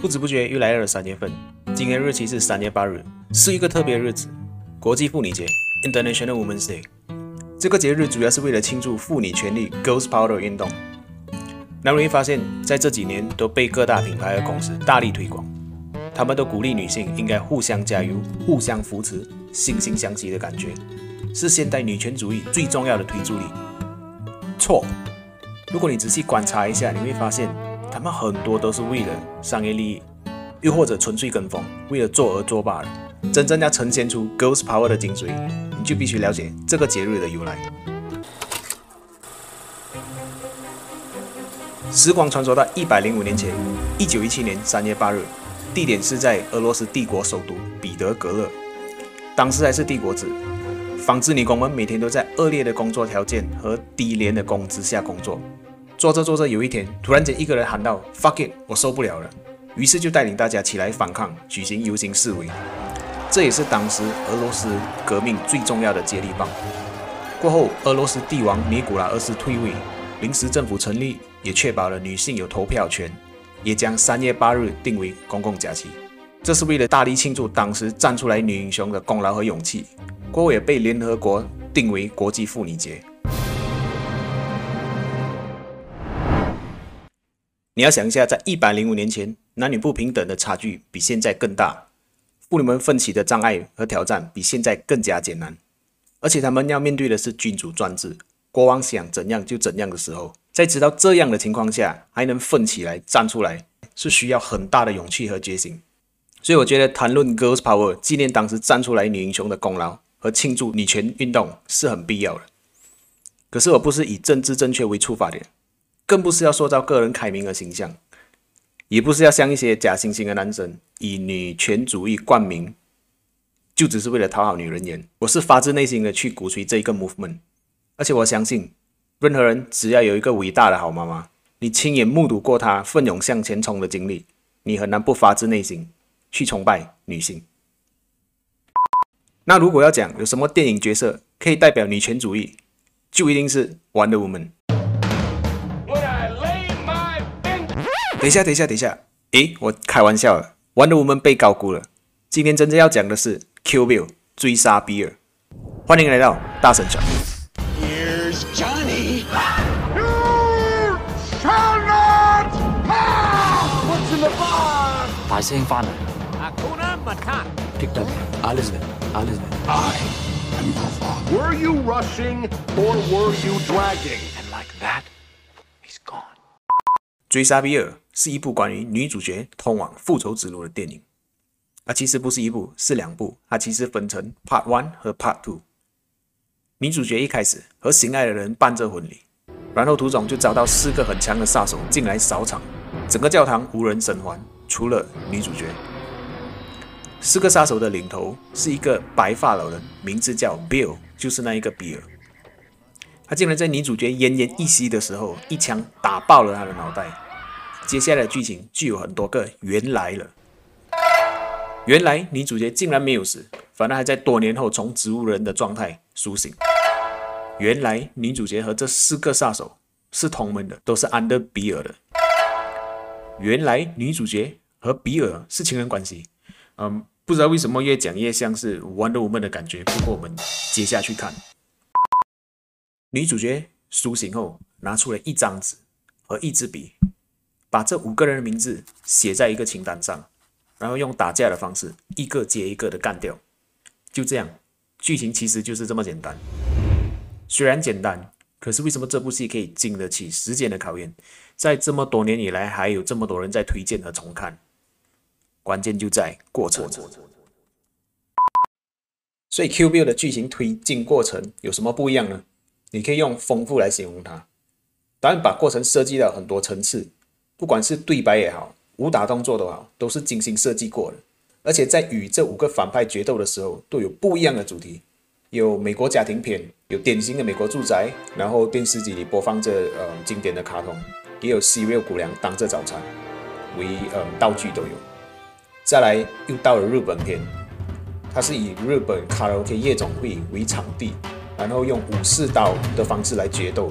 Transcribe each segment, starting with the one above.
不知不觉又来到了三月份，今天日期是三月八日，是一个特别日子——国际妇女节 （International Women's Day）。这个节日主要是为了庆祝妇女权利 （Girls Power） 运动。那容易发现，在这几年都被各大品牌和公司大力推广，他们都鼓励女性应该互相加油、互相扶持、惺惺相惜的感觉，是现代女权主义最重要的推助力。错！如果你仔细观察一下，你会发现，他们很多都是为了商业利益，又或者纯粹跟风，为了做而做罢了。真正要呈现出 Girls Power 的精髓，你就必须了解这个节日的由来。时光传说到一百零五年前，一九一七年三月八日，地点是在俄罗斯帝国首都彼得格勒，当时还是帝国制。纺织女工们每天都在恶劣的工作条件和低廉的工资下工作。做着做着，有一天，突然间一个人喊道：“Fuck it，我受不了了！”于是就带领大家起来反抗，举行游行示威。这也是当时俄罗斯革命最重要的接力棒。过后，俄罗斯帝王尼古拉二世退位，临时政府成立，也确保了女性有投票权，也将三月八日定为公共假期。这是为了大力庆祝当时站出来女英雄的功劳和勇气。过后也被联合国定为国际妇女节。你要想一下，在一百零五年前，男女不平等的差距比现在更大，妇女们奋起的障碍和挑战比现在更加艰难，而且他们要面对的是君主专制，国王想怎样就怎样的时候，在知道这样的情况下还能奋起来站出来，是需要很大的勇气和决心。所以我觉得谈论 Girls Power，纪念当时站出来女英雄的功劳。和庆祝女权运动是很必要的，可是我不是以政治正确为出发点，更不是要塑造个人开明的形象，也不是要像一些假惺惺的男生以女权主义冠名，就只是为了讨好女人缘。我是发自内心的去鼓吹这一个 movement，而且我相信，任何人只要有一个伟大的好妈妈，你亲眼目睹过她奋勇向前冲的经历，你很难不发自内心去崇拜女性。那如果要讲有什么电影角色可以代表女权主义，就一定是《Wonder Woman》。等一下，等一下，等一下，诶，我开玩笑了，《Wonder Woman》被高估了。今天真正要讲的是《Kill Bill》追杀比尔。欢迎来到大神讲。Here's Johnny. You shall not pass. What's in the bar? 大聲翻嚟。Akuna Matata. Picked up Elizabeth. I am your father. Were you rushing or were you dragging? And like that, he's gone. 追杀比尔是一部关于女主角通往复仇之路的电影。啊，其实不是一部，是两部。它其实分成 Part One 和 Part Two。女主角一开始和心爱的人办着婚礼，然后途中就遭到四个很强的杀手进来扫场，整个教堂无人生还，除了女主角。四个杀手的领头是一个白发老人，名字叫 Bill，就是那一个比尔。他竟然在女主角奄奄一息的时候，一枪打爆了他的脑袋。接下来的剧情就有很多个原来了。原来女主角竟然没有死，反而还在多年后从植物人的状态苏醒。原来女主角和这四个杀手是同门的，都是安德比尔的。原来女主角和比尔是情人关系，嗯。不知道为什么越讲越像是 Wonder Woman 的感觉。不过我们接下去看，女主角苏醒后拿出了一张纸和一支笔，把这五个人的名字写在一个清单上，然后用打架的方式一个接一个的干掉。就这样，剧情其实就是这么简单。虽然简单，可是为什么这部戏可以经得起时间的考验，在这么多年以来还有这么多人在推荐和重看？关键就在过程。所以 Q Bill 的剧情推进过程有什么不一样呢？你可以用丰富来形容它。导演把过程设计到很多层次，不管是对白也好，武打动作都好，都是精心设计过的。而且在与这五个反派决斗的时候，都有不一样的主题。有美国家庭片，有典型的美国住宅，然后电视机里播放着呃经典的卡通，也有 Cereal 谷粮当着早餐为呃道具都有。再来又到了日本片，它是以日本卡拉 OK 夜总会为场地，然后用武士刀的方式来决斗，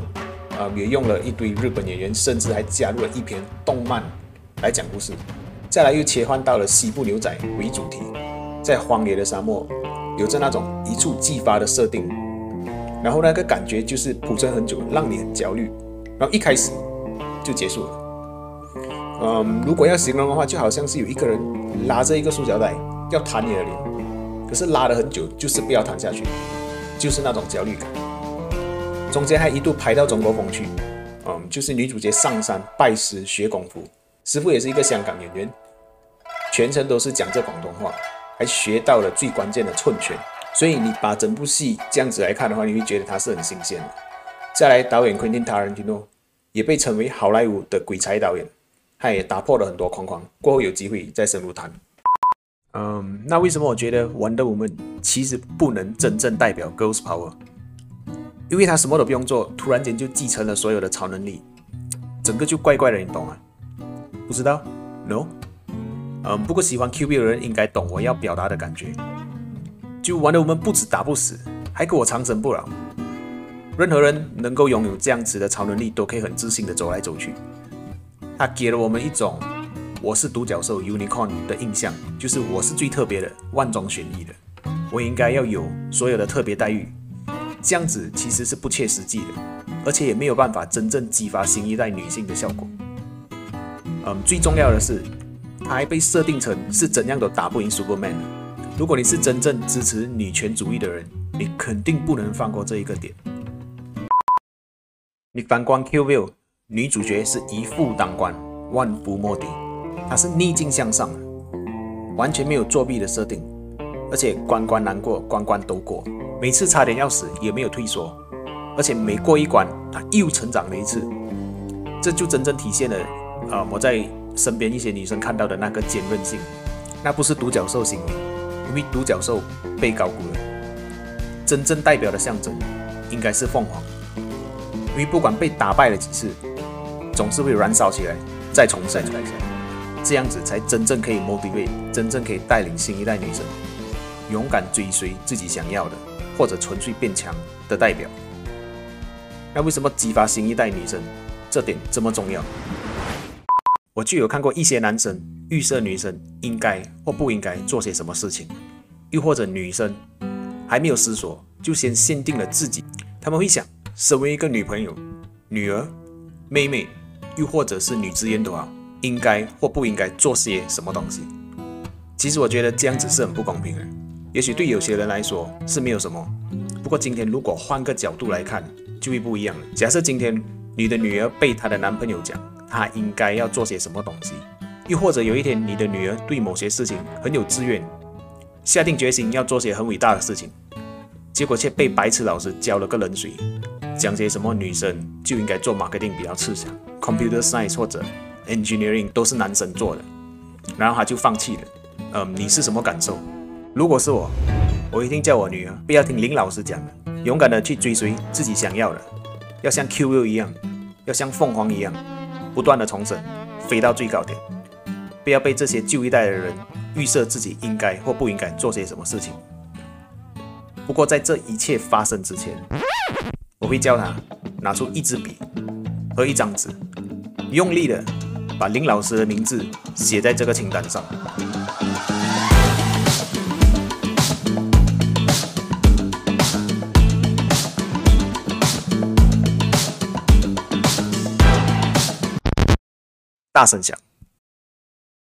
啊，也用了一堆日本演员，甚至还加入了一篇动漫来讲故事。再来又切换到了西部牛仔为主题，在荒野的沙漠，有着那种一触即发的设定，然后那个感觉就是铺陈很久，让你很焦虑，然后一开始就结束了。嗯，如果要形容的话，就好像是有一个人拉着一个塑胶袋要弹你的脸，可是拉了很久，就是不要弹下去，就是那种焦虑感。中间还一度拍到中国风去，嗯，就是女主角上山拜师学功夫，师傅也是一个香港演员，全程都是讲这广东话，还学到了最关键的寸拳。所以你把整部戏这样子来看的话，你会觉得它是很新鲜的。再来，导演昆汀·塔伦蒂诺也被称为好莱坞的鬼才导演。他也打破了很多框框，过后有机会再深入谈。嗯，那为什么我觉得 Wonder Woman 其实不能真正代表 Girls Power？因为他什么都不用做，突然间就继承了所有的超能力，整个就怪怪的，你懂吗？不知道？No？嗯，不过喜欢 Q B 的人应该懂我要表达的感觉。就玩的我们不止打不死，还给我长生不老。任何人能够拥有这样子的超能力，都可以很自信的走来走去。他给了我们一种我是独角兽 unicorn 的印象，就是我是最特别的，万中选一的，我应该要有所有的特别待遇。这样子其实是不切实际的，而且也没有办法真正激发新一代女性的效果。嗯，最重要的是，他还被设定成是怎样都打不赢 Superman。如果你是真正支持女权主义的人，你肯定不能放过这一个点。你反观 Q Will。女主角是一夫当关，万夫莫敌。她是逆境向上，完全没有作弊的设定，而且关关难过关关都过，每次差点要死也没有退缩，而且每过一关她又成长了一次。这就真正体现了啊，我在身边一些女生看到的那个坚韧性。那不是独角兽型，因为独角兽被高估了。真正代表的象征应该是凤凰，因为不管被打败了几次。总是会燃烧起来，再重生，这样子才真正可以 motivate，真正可以带领新一代女生勇敢追随自己想要的，或者纯粹变强的代表。那为什么激发新一代女生这点这么重要？我就有看过一些男生预设女生应该或不应该做些什么事情，又或者女生还没有思索就先限定了自己，他们会想，身为一个女朋友、女儿、妹妹。又或者是女职员的话，应该或不应该做些什么东西？其实我觉得这样子是很不公平的。也许对有些人来说是没有什么，不过今天如果换个角度来看，就会不一样了。假设今天你的女儿被她的男朋友讲，她应该要做些什么东西？又或者有一天你的女儿对某些事情很有志愿，下定决心要做些很伟大的事情，结果却被白痴老师浇了个冷水。讲些什么女生就应该做 marketing 比较吃香，computer science 或者 engineering 都是男生做的，然后他就放弃了。嗯，你是什么感受？如果是我，我一定叫我女儿不要听林老师讲的，勇敢的去追随自己想要的，要像 QU 一样，要像凤凰一样，不断的重生，飞到最高点，不要被这些旧一代的人预设自己应该或不应该做些什么事情。不过在这一切发生之前。我会叫他拿出一支笔和一张纸，用力的把林老师的名字写在这个清单上。大声讲。